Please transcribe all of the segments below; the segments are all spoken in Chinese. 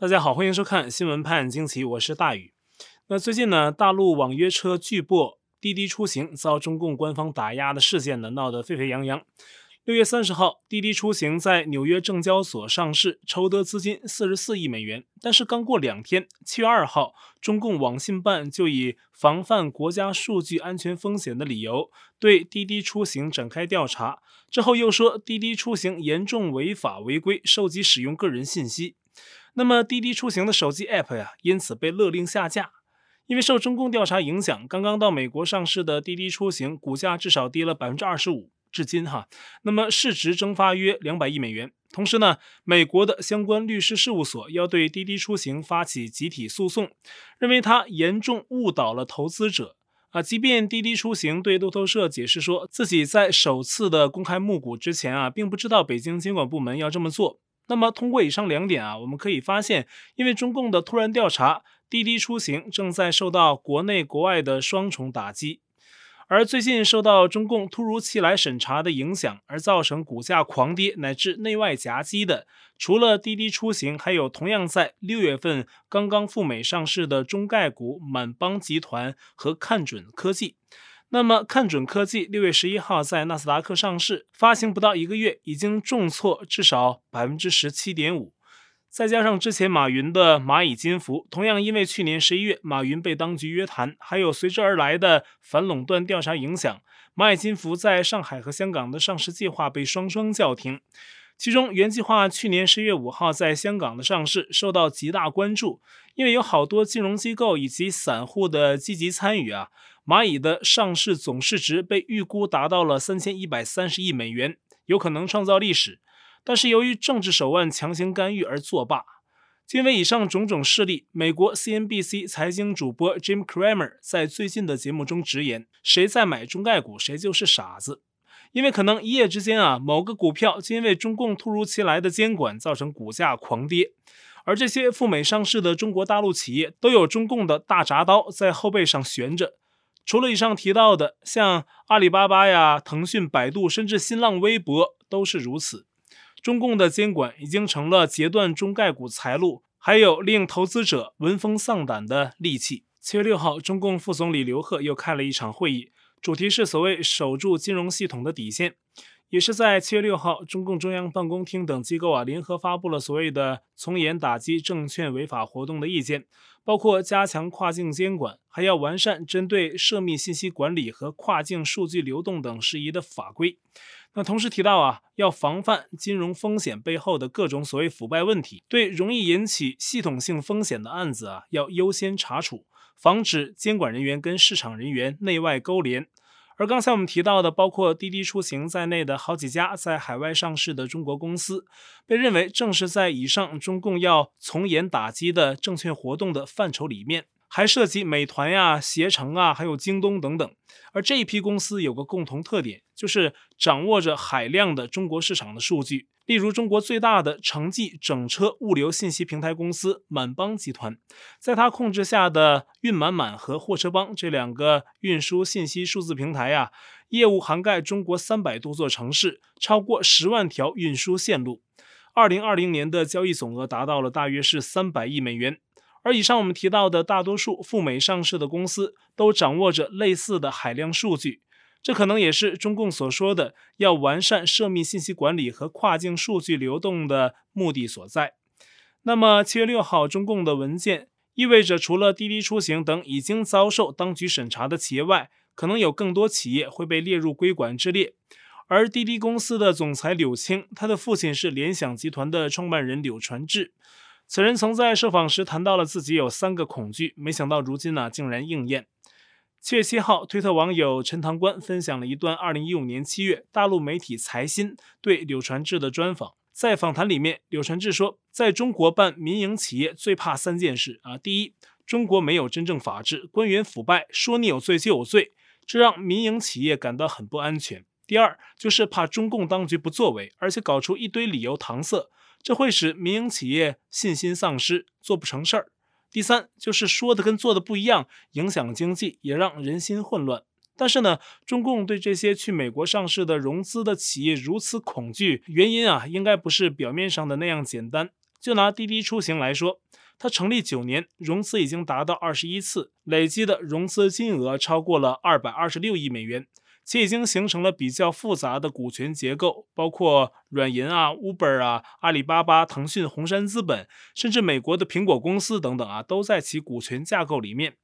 大家好，欢迎收看新闻判惊奇，我是大宇。那最近呢，大陆网约车巨擘滴滴出行遭中共官方打压的事件呢，闹得沸沸扬扬。六月三十号，滴滴出行在纽约证交所上市，筹得资金四十四亿美元。但是刚过两天，七月二号，中共网信办就以防范国家数据安全风险的理由，对滴滴出行展开调查。之后又说滴滴出行严重违法违规，收集使用个人信息。那么滴滴出行的手机 App 呀，因此被勒令下架。因为受中共调查影响，刚刚到美国上市的滴滴出行股价至少跌了百分之二十五，至今哈。那么市值蒸发约两百亿美元。同时呢，美国的相关律师事务所要对滴滴出行发起集体诉讼，认为它严重误导了投资者啊。即便滴滴出行对路透社解释说自己在首次的公开募股之前啊，并不知道北京监管部门要这么做。那么，通过以上两点啊，我们可以发现，因为中共的突然调查，滴滴出行正在受到国内国外的双重打击。而最近受到中共突如其来审查的影响，而造成股价狂跌乃至内外夹击的，除了滴滴出行，还有同样在六月份刚刚赴美上市的中概股满帮集团和看准科技。那么，看准科技六月十一号在纳斯达克上市，发行不到一个月，已经重挫至少百分之十七点五。再加上之前马云的蚂蚁金服，同样因为去年十一月马云被当局约谈，还有随之而来的反垄断调查影响，蚂蚁金服在上海和香港的上市计划被双双叫停。其中，原计划去年十一月五号在香港的上市受到极大关注，因为有好多金融机构以及散户的积极参与啊。蚂蚁的上市总市值被预估达到了三千一百三十亿美元，有可能创造历史。但是由于政治手腕强行干预而作罢。因为以上种种事例，美国 CNBC 财经主播 Jim Cramer 在最近的节目中直言：“谁在买中概股，谁就是傻子。”因为可能一夜之间啊，某个股票就因为中共突如其来的监管，造成股价狂跌。而这些赴美上市的中国大陆企业，都有中共的大铡刀在后背上悬着。除了以上提到的，像阿里巴巴呀、腾讯、百度，甚至新浪微博都是如此。中共的监管已经成了截断中概股财路，还有令投资者闻风丧胆的利器。七月六号，中共副总理刘鹤又开了一场会议，主题是所谓守住金融系统的底线。也是在七月六号，中共中央办公厅等机构啊联合发布了所谓的从严打击证券违法活动的意见，包括加强跨境监管，还要完善针对涉密信息管理和跨境数据流动等事宜的法规。那同时提到啊，要防范金融风险背后的各种所谓腐败问题，对容易引起系统性风险的案子啊，要优先查处，防止监管人员跟市场人员内外勾连。而刚才我们提到的，包括滴滴出行在内的好几家在海外上市的中国公司，被认为正是在以上中共要从严打击的证券活动的范畴里面，还涉及美团呀、携程啊，还有京东等等。而这一批公司有个共同特点，就是掌握着海量的中国市场的数据。例如，中国最大的城际整车物流信息平台公司满帮集团，在它控制下的运满满和货车帮这两个运输信息数字平台呀，业务涵盖中国三百多座城市，超过十万条运输线路。二零二零年的交易总额达到了大约是三百亿美元。而以上我们提到的大多数赴美上市的公司，都掌握着类似的海量数据。这可能也是中共所说的要完善涉密信息管理和跨境数据流动的目的所在。那么，七月六号，中共的文件意味着，除了滴滴出行等已经遭受当局审查的企业外，可能有更多企业会被列入归管之列。而滴滴公司的总裁柳青，他的父亲是联想集团的创办人柳传志。此人曾在受访时谈到了自己有三个恐惧，没想到如今呢，竟然应验。七月七号，推特网友陈塘关分享了一段二零一五年七月大陆媒体财新对柳传志的专访。在访谈里面，柳传志说，在中国办民营企业最怕三件事啊：第一，中国没有真正法治，官员腐败，说你有罪就有罪，这让民营企业感到很不安全；第二，就是怕中共当局不作为，而且搞出一堆理由搪塞，这会使民营企业信心丧失，做不成事儿。第三就是说的跟做的不一样，影响经济，也让人心混乱。但是呢，中共对这些去美国上市的融资的企业如此恐惧，原因啊，应该不是表面上的那样简单。就拿滴滴出行来说，它成立九年，融资已经达到二十一次，累计的融资金额超过了二百二十六亿美元。且已经形成了比较复杂的股权结构，包括软银啊、Uber 啊、阿里巴巴、腾讯、红杉资本，甚至美国的苹果公司等等啊，都在其股权架构里面。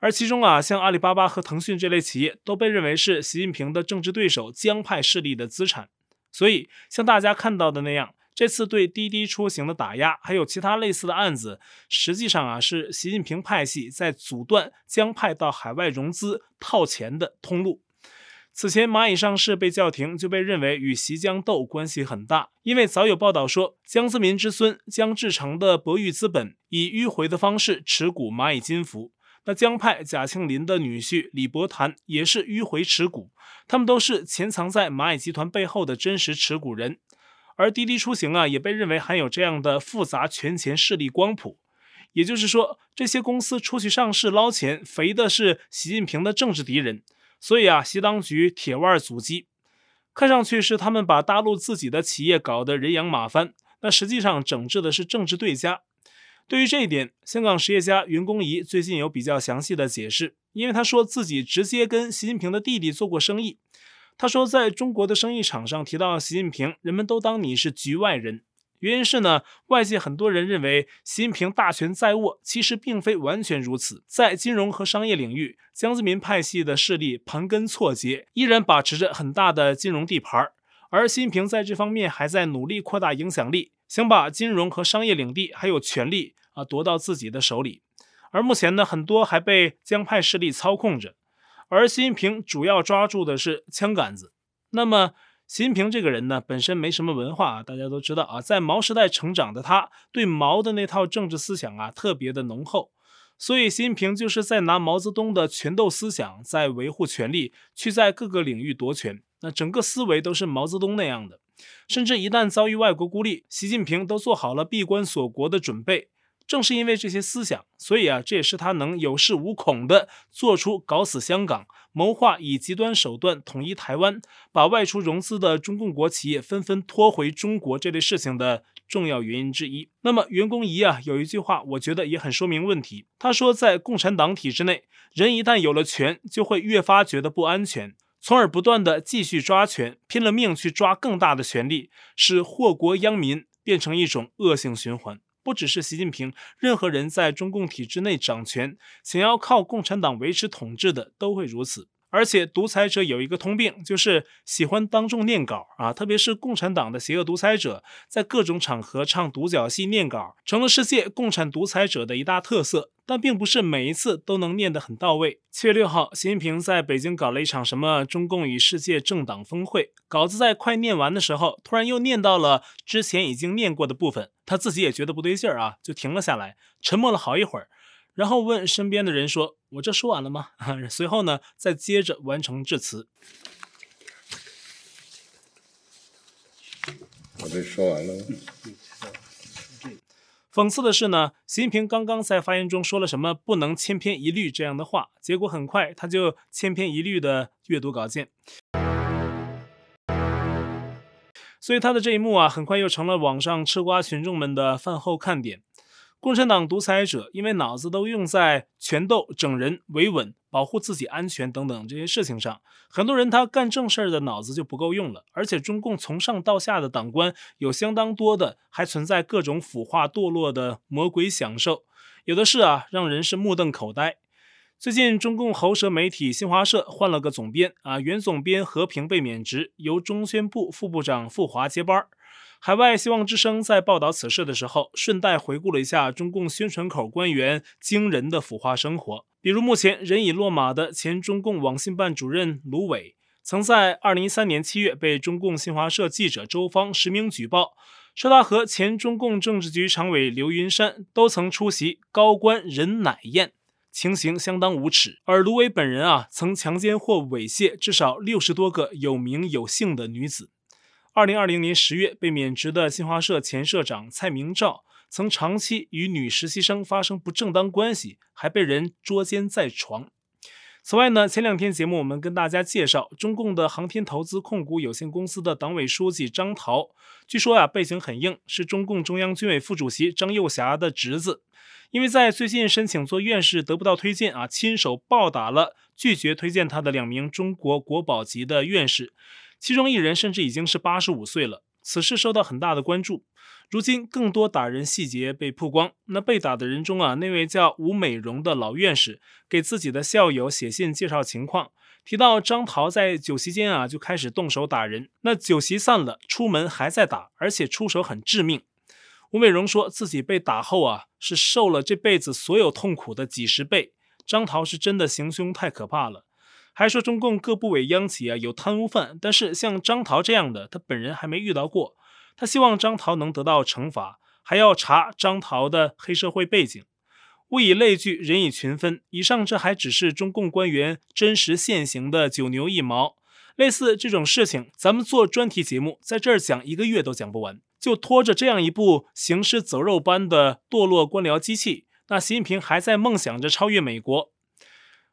而其中啊，像阿里巴巴和腾讯这类企业，都被认为是习近平的政治对手江派势力的资产。所以，像大家看到的那样，这次对滴滴出行的打压，还有其他类似的案子，实际上啊，是习近平派系在阻断江派到海外融资套钱的通路。此前蚂蚁上市被叫停，就被认为与习江斗关系很大，因为早有报道说，江泽民之孙江志成的博裕资本以迂回的方式持股蚂蚁金服，那江派贾庆林的女婿李伯潭也是迂回持股，他们都是潜藏在蚂蚁集团背后的真实持股人，而滴滴出行啊，也被认为含有这样的复杂权钱势力光谱，也就是说，这些公司出去上市捞钱，肥的是习近平的政治敌人。所以啊，习当局铁腕阻击，看上去是他们把大陆自己的企业搞得人仰马翻，那实际上整治的是政治对家。对于这一点，香港实业家袁公仪最近有比较详细的解释，因为他说自己直接跟习近平的弟弟做过生意。他说，在中国的生意场上提到习近平，人们都当你是局外人。原因是呢，外界很多人认为习近平大权在握，其实并非完全如此。在金融和商业领域，江泽民派系的势力盘根错节，依然把持着很大的金融地盘。而习近平在这方面还在努力扩大影响力，想把金融和商业领地还有权力啊夺到自己的手里。而目前呢，很多还被江派势力操控着，而习近平主要抓住的是枪杆子。那么，习近平这个人呢，本身没什么文化啊，大家都知道啊，在毛时代成长的他，对毛的那套政治思想啊，特别的浓厚。所以，习近平就是在拿毛泽东的权斗思想，在维护权力，去在各个领域夺权。那整个思维都是毛泽东那样的，甚至一旦遭遇外国孤立，习近平都做好了闭关锁国的准备。正是因为这些思想，所以啊，这也是他能有恃无恐地做出搞死香港、谋划以极端手段统一台湾、把外出融资的中共国企业纷纷拖回中国这类事情的重要原因之一。那么袁公仪啊，有一句话，我觉得也很说明问题。他说，在共产党体制内，人一旦有了权，就会越发觉得不安全，从而不断地继续抓权，拼了命去抓更大的权力，使祸国殃民变成一种恶性循环。不只是习近平，任何人在中共体制内掌权，想要靠共产党维持统治的，都会如此。而且独裁者有一个通病，就是喜欢当众念稿啊，特别是共产党的邪恶独裁者，在各种场合唱独角戏念稿，成了世界共产独裁者的一大特色。但并不是每一次都能念得很到位。七月六号，习近平在北京搞了一场什么中共与世界政党峰会，稿子在快念完的时候，突然又念到了之前已经念过的部分，他自己也觉得不对劲儿啊，就停了下来，沉默了好一会儿。然后问身边的人说：“我这说完了吗？” 随后呢，再接着完成致辞。我这说完了。讽刺的是呢，习近平刚刚在发言中说了什么“不能千篇一律”这样的话，结果很快他就千篇一律的阅读稿件。所以他的这一幕啊，很快又成了网上吃瓜群众们的饭后看点。共产党独裁者因为脑子都用在权斗、整人、维稳、保护自己安全等等这些事情上，很多人他干正事儿的脑子就不够用了。而且中共从上到下的党官有相当多的还存在各种腐化堕落的魔鬼享受，有的是啊，让人是目瞪口呆。最近中共喉舌媒体新华社换了个总编啊，原总编和平被免职，由中宣部副部长傅华接班儿。海外希望之声在报道此事的时候，顺带回顾了一下中共宣传口官员惊人的腐化生活。比如，目前人已落马的前中共网信办主任卢伟，曾在2013年7月被中共新华社记者周芳实名举报，说他和前中共政治局常委刘云山都曾出席高官人奶宴，情形相当无耻。而卢伟本人啊，曾强奸或猥亵至少六十多个有名有姓的女子。二零二零年十月被免职的新华社前社长蔡明照，曾长期与女实习生发生不正当关系，还被人捉奸在床。此外呢，前两天节目我们跟大家介绍中共的航天投资控股有限公司的党委书记张涛，据说啊背景很硬，是中共中央军委副主席张又侠的侄子。因为在最近申请做院士得不到推荐啊，亲手暴打了拒绝推荐他的两名中国国宝级的院士，其中一人甚至已经是八十五岁了。此事受到很大的关注。如今更多打人细节被曝光，那被打的人中啊，那位叫吴美荣的老院士给自己的校友写信介绍情况，提到张桃在酒席间啊就开始动手打人，那酒席散了，出门还在打，而且出手很致命。吴美荣说自己被打后啊是受了这辈子所有痛苦的几十倍。张桃是真的行凶太可怕了，还说中共各部委央企啊有贪污犯，但是像张涛这样的他本人还没遇到过。他希望张涛能得到惩罚，还要查张涛的黑社会背景。物以类聚，人以群分。以上这还只是中共官员真实现行的九牛一毛。类似这种事情，咱们做专题节目，在这儿讲一个月都讲不完。就拖着这样一部行尸走肉般的堕落官僚机器，那习近平还在梦想着超越美国。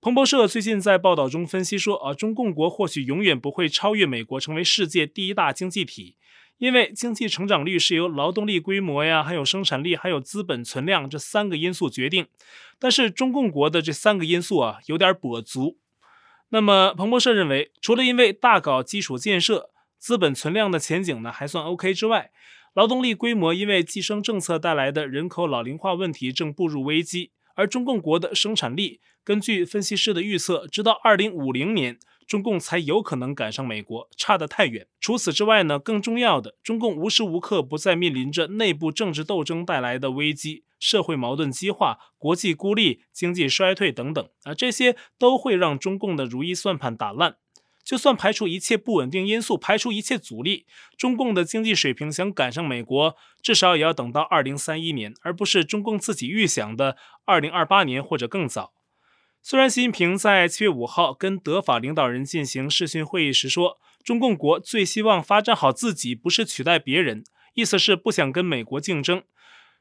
彭博社最近在报道中分析说，啊，中共国或许永远不会超越美国，成为世界第一大经济体。因为经济成长率是由劳动力规模呀，还有生产力，还有资本存量这三个因素决定。但是中共国的这三个因素啊，有点跛足。那么彭博社认为，除了因为大搞基础建设，资本存量的前景呢还算 OK 之外，劳动力规模因为计生政策带来的人口老龄化问题正步入危机，而中共国的生产力，根据分析师的预测，直到二零五零年。中共才有可能赶上美国，差得太远。除此之外呢，更重要的，中共无时无刻不在面临着内部政治斗争带来的危机、社会矛盾激化、国际孤立、经济衰退等等啊，这些都会让中共的如意算盘打烂。就算排除一切不稳定因素，排除一切阻力，中共的经济水平想赶上美国，至少也要等到二零三一年，而不是中共自己预想的二零二八年或者更早。虽然习近平在七月五号跟德法领导人进行视讯会议时说，中共国最希望发展好自己，不是取代别人，意思是不想跟美国竞争。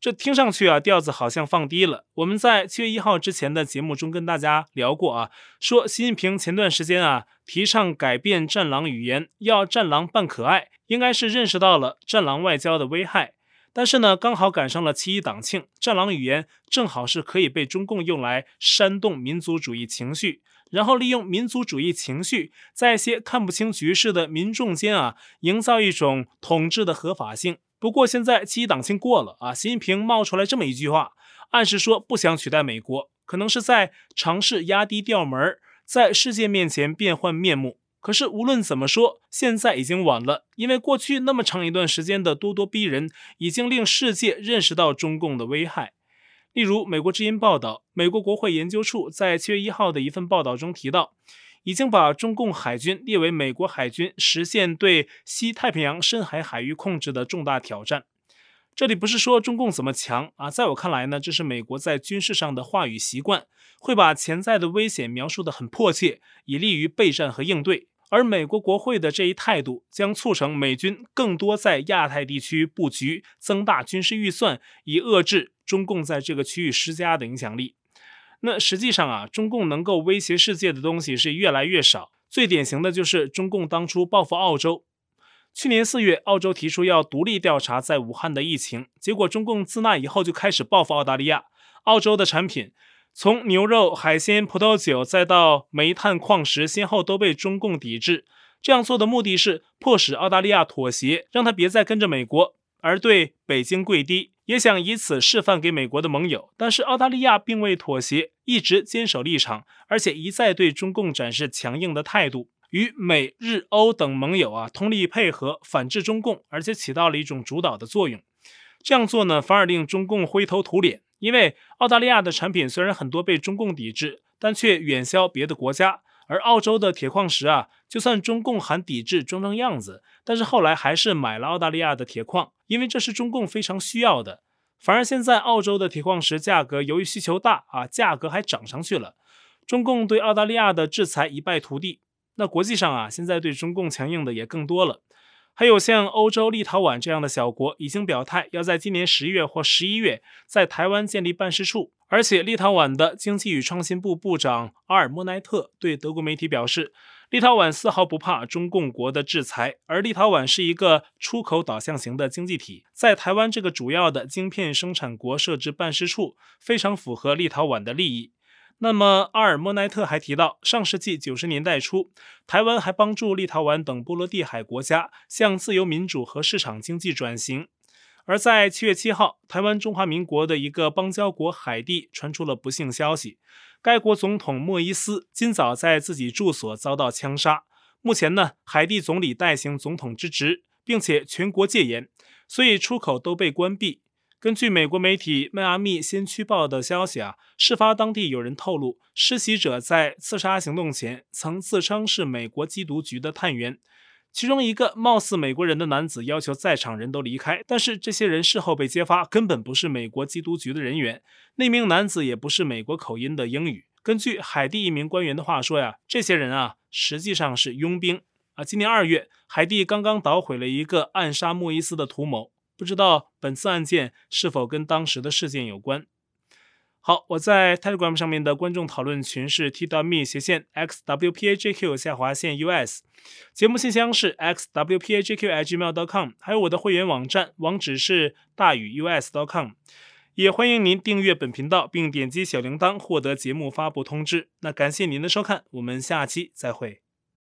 这听上去啊，调子好像放低了。我们在七月一号之前的节目中跟大家聊过啊，说习近平前段时间啊提倡改变战狼语言，要战狼扮可爱，应该是认识到了战狼外交的危害。但是呢，刚好赶上了七一党庆，战狼语言正好是可以被中共用来煽动民族主义情绪，然后利用民族主义情绪，在一些看不清局势的民众间啊，营造一种统治的合法性。不过现在七一党庆过了啊，习近平冒出来这么一句话，暗示说不想取代美国，可能是在尝试压低调门，在世界面前变换面目。可是无论怎么说，现在已经晚了，因为过去那么长一段时间的咄咄逼人，已经令世界认识到中共的危害。例如，美国之音报道，美国国会研究处在七月一号的一份报道中提到，已经把中共海军列为美国海军实现对西太平洋深海海域控制的重大挑战。这里不是说中共怎么强啊，在我看来呢，这是美国在军事上的话语习惯，会把潜在的危险描述得很迫切，以利于备战和应对。而美国国会的这一态度，将促成美军更多在亚太地区布局，增大军事预算，以遏制中共在这个区域施加的影响力。那实际上啊，中共能够威胁世界的东西是越来越少。最典型的就是中共当初报复澳洲。去年四月，澳洲提出要独立调查在武汉的疫情，结果中共自那以后就开始报复澳大利亚。澳洲的产品。从牛肉、海鲜、葡萄酒，再到煤炭、矿石，先后都被中共抵制。这样做的目的是迫使澳大利亚妥协，让他别再跟着美国，而对北京跪低，也想以此示范给美国的盟友。但是澳大利亚并未妥协，一直坚守立场，而且一再对中共展示强硬的态度，与美日欧等盟友啊通力配合，反制中共，而且起到了一种主导的作用。这样做呢，反而令中共灰头土脸。因为澳大利亚的产品虽然很多被中共抵制，但却远销别的国家。而澳洲的铁矿石啊，就算中共喊抵制装装样子，但是后来还是买了澳大利亚的铁矿，因为这是中共非常需要的。反而现在澳洲的铁矿石价格由于需求大啊，价格还涨上去了。中共对澳大利亚的制裁一败涂地。那国际上啊，现在对中共强硬的也更多了。还有像欧洲立陶宛这样的小国已经表态，要在今年十一月或十一月在台湾建立办事处，而且，立陶宛的经济与创新部部长阿尔莫奈特对德国媒体表示，立陶宛丝毫不怕中共国的制裁，而立陶宛是一个出口导向型的经济体，在台湾这个主要的晶片生产国设置办事处，非常符合立陶宛的利益。那么，阿尔莫奈特还提到，上世纪九十年代初，台湾还帮助立陶宛等波罗的海国家向自由民主和市场经济转型。而在七月七号，台湾中华民国的一个邦交国海地传出了不幸消息，该国总统莫伊斯今早在自己住所遭到枪杀。目前呢，海地总理代行总统之职，并且全国戒严，所以出口都被关闭。根据美国媒体迈阿密先驱报的消息啊，事发当地有人透露，施袭者在刺杀行动前曾自称是美国缉毒局的探员。其中一个貌似美国人的男子要求在场人都离开，但是这些人事后被揭发根本不是美国缉毒局的人员。那名男子也不是美国口音的英语。根据海地一名官员的话说呀，这些人啊实际上是佣兵啊。今年二月，海地刚刚捣毁了一个暗杀莫伊斯的图谋，不知道本次案件是否跟当时的事件有关。好，我在 Telegram 上面的观众讨论群是 t.me 斜线 xwpajq 下划线 us，节目信箱是 xwpajq@gmail.com，还有我的会员网站网址是大宇 u s dot com，也欢迎您订阅本频道并点击小铃铛获得节目发布通知。那感谢您的收看，我们下期再会。